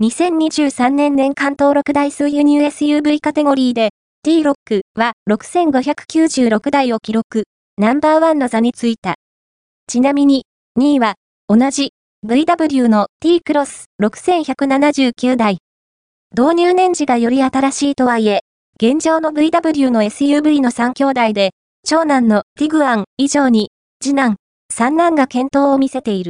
2023年年間登録台数輸入 SUV カテゴリーで T6 は6596台を記録、ナンバーワンの座についた。ちなみに、2位は同じ VW の T クロス6179台。導入年次がより新しいとはいえ、現状の VW の SUV の3兄弟で、長男のティグアン以上に、次男、三男が検討を見せている。